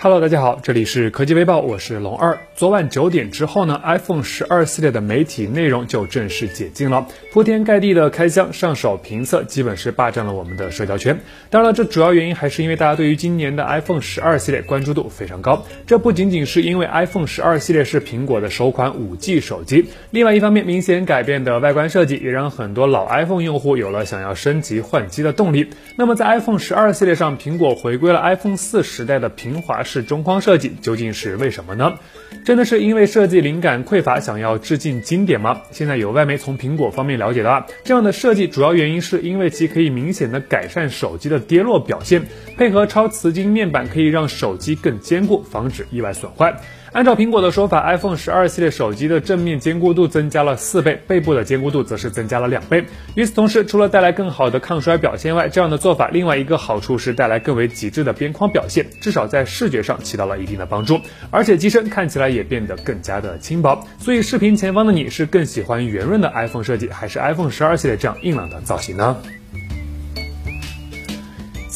Hello，大家好，这里是科技微报，我是龙二。昨晚九点之后呢，iPhone 十二系列的媒体内容就正式解禁了，铺天盖地的开箱、上手、评测，基本是霸占了我们的社交圈。当然了，这主要原因还是因为大家对于今年的 iPhone 十二系列关注度非常高。这不仅仅是因为 iPhone 十二系列是苹果的首款五 G 手机，另外一方面，明显改变的外观设计也让很多老 iPhone 用户有了想要升级换机的动力。那么在 iPhone 十二系列上，苹果回归了 iPhone 四时代的平滑。是中框设计究竟是为什么呢？真的是因为设计灵感匮乏，想要致敬经典吗？现在有外媒从苹果方面了解到，这样的设计主要原因是因为其可以明显的改善手机的跌落表现，配合超瓷晶面板可以让手机更坚固，防止意外损坏。按照苹果的说法，iPhone 十二系列手机的正面坚固度增加了四倍，背部的坚固度则是增加了两倍。与此同时，除了带来更好的抗摔表现外，这样的做法另外一个好处是带来更为极致的边框表现，至少在视觉上起到了一定的帮助。而且机身看起来也变得更加的轻薄。所以视频前方的你是更喜欢圆润的 iPhone 设计，还是 iPhone 十二系列这样硬朗的造型呢？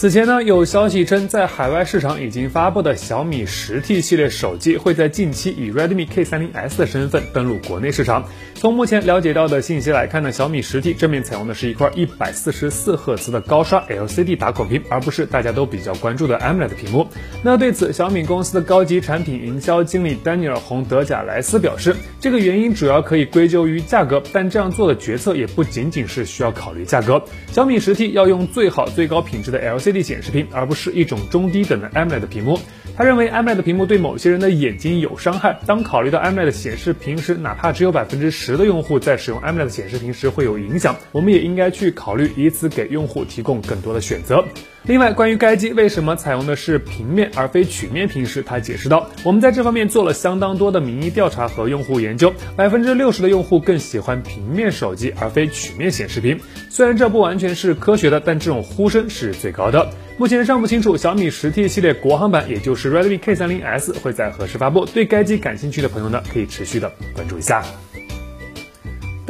此前呢，有消息称，在海外市场已经发布的小米十 T 系列手机会在近期以 Redmi K30S 的身份登陆国内市场。从目前了解到的信息来看呢，小米十 T 正面采用的是一块一百四十四赫兹的高刷 LCD 打孔屏，而不是大家都比较关注的 AMOLED 屏幕。那对此，小米公司的高级产品营销经理丹尼尔·洪德贾莱斯表示，这个原因主要可以归咎于价格，但这样做的决策也不仅仅是需要考虑价格。小米十 T 要用最好、最高品质的 LCD 显示屏，而不是一种中低等的 AMOLED 屏幕。他认为 AMOLED 屏幕对某些人的眼睛有伤害。当考虑到 AMOLED 显示屏时，哪怕只有百分之十的用户在使用 AMOLED 显示屏时会有影响，我们也应该去考虑，以此给用户提供更多的选择。另外，关于该机为什么采用的是平面而非曲面屏时，他解释道：“我们在这方面做了相当多的民意调查和用户研究，百分之六十的用户更喜欢平面手机而非曲面显示屏。虽然这不完全是科学的，但这种呼声是最高的。目前尚不清楚小米十 T 系列国行版，也就是 Redmi K30S 会在何时发布。对该机感兴趣的朋友呢，可以持续的关注一下。”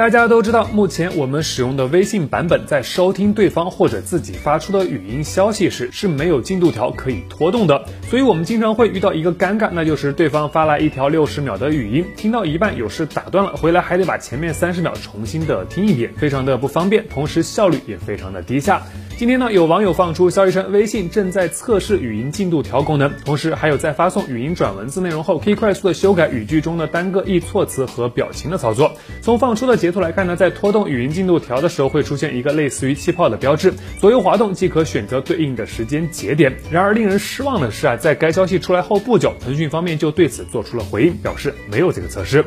大家都知道，目前我们使用的微信版本，在收听对方或者自己发出的语音消息时是没有进度条可以拖动的，所以我们经常会遇到一个尴尬，那就是对方发来一条六十秒的语音，听到一半有事打断了，回来还得把前面三十秒重新的听一遍，非常的不方便，同时效率也非常的低下。今天呢，有网友放出消息称，微信正在测试语音进度条功能，同时还有在发送语音转文字内容后，可以快速的修改语句中的单个易措辞和表情的操作。从放出的图来看呢，在拖动语音进度条的时候，会出现一个类似于气泡的标志，左右滑动即可选择对应的时间节点。然而令人失望的是啊，在该消息出来后不久，腾讯方面就对此做出了回应，表示没有这个测试。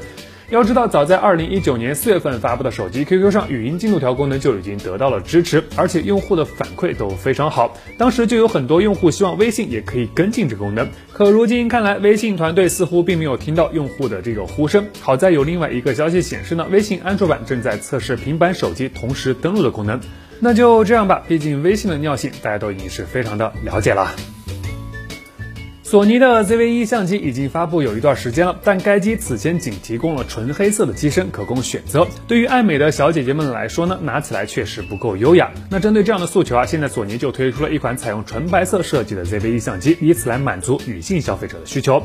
要知道，早在二零一九年四月份发布的手机 QQ 上，语音进度条功能就已经得到了支持，而且用户的反馈都非常好。当时就有很多用户希望微信也可以跟进这个功能，可如今看来，微信团队似乎并没有听到用户的这个呼声。好在有另外一个消息显示呢，微信安卓版正在测试平板手机同时登录的功能。那就这样吧，毕竟微信的尿性大家都已经是非常的了解了。索尼的 ZV-1 相机已经发布有一段时间了，但该机此前仅提供了纯黑色的机身可供选择。对于爱美的小姐姐们来说呢，拿起来确实不够优雅。那针对这样的诉求啊，现在索尼就推出了一款采用纯白色设计的 ZV-1 相机，以此来满足女性消费者的需求。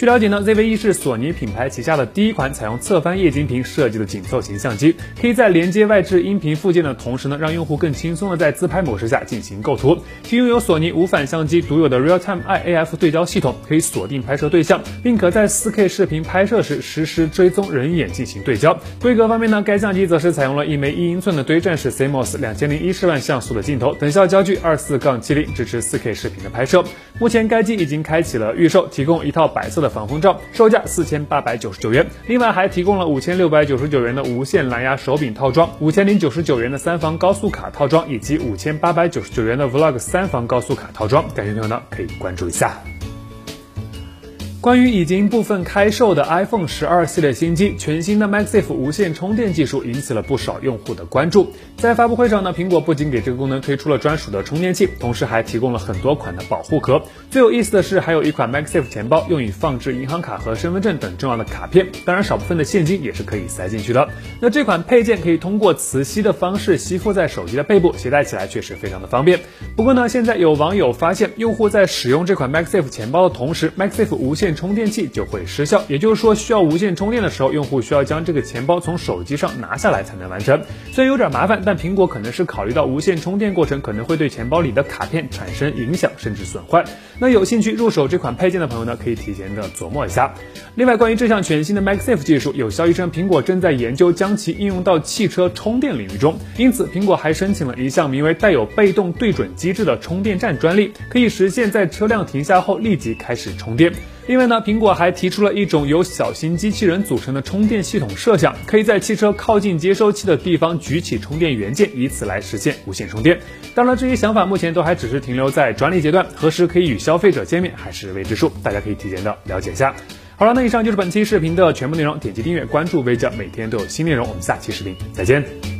据了解呢，ZV-1 是索尼品牌旗下的第一款采用侧翻液晶屏设计的紧凑型相机，可以在连接外置音频附件的同时呢，让用户更轻松的在自拍模式下进行构图。其拥有索尼无反相机独有的 Real Time iAF 对焦系统，可以锁定拍摄对象，并可在 4K 视频拍摄时实时追踪人眼进行对焦。规格方面呢，该相机则是采用了一枚一英寸的堆栈式 CMOS 两千零一十万像素的镜头，等效焦距二四杠七零，支持 4K 视频的拍摄。目前该机已经开启了预售，提供一套白色的。防风罩售价四千八百九十九元，另外还提供了五千六百九十九元的无线蓝牙手柄套装，五千零九十九元的三防高速卡套装，以及五千八百九十九元的 Vlog 三防高速卡套装。感兴趣的朋友呢，可以关注一下。关于已经部分开售的 iPhone 十二系列新机，全新的 MagSafe 无线充电技术引起了不少用户的关注。在发布会上呢，苹果不仅给这个功能推出了专属的充电器，同时还提供了很多款的保护壳。最有意思的是，还有一款 MagSafe 钱包，用以放置银行卡和身份证等重要的卡片，当然少部分的现金也是可以塞进去的。那这款配件可以通过磁吸的方式吸附在手机的背部，携带起来确实非常的方便。不过呢，现在有网友发现，用户在使用这款 MagSafe 钱包的同时，MagSafe 无线充电器就会失效，也就是说，需要无线充电的时候，用户需要将这个钱包从手机上拿下来才能完成。虽然有点麻烦，但苹果可能是考虑到无线充电过程可能会对钱包里的卡片产生影响，甚至损坏。那有兴趣入手这款配件的朋友呢，可以提前的琢磨一下。另外，关于这项全新的 MagSafe 技术，有消息称苹果正在研究将其应用到汽车充电领域中，因此苹果还申请了一项名为带有被动对准机制的充电站专利，可以实现在车辆停下后立即开始充电。另外呢，苹果还提出了一种由小型机器人组成的充电系统设想，可以在汽车靠近接收器的地方举起充电元件，以此来实现无线充电。当然，这些想法目前都还只是停留在专利阶段，何时可以与消费者见面还是未知数，大家可以提前的了解一下。好了，那以上就是本期视频的全部内容，点击订阅关注微教，每天都有新内容。我们下期视频再见。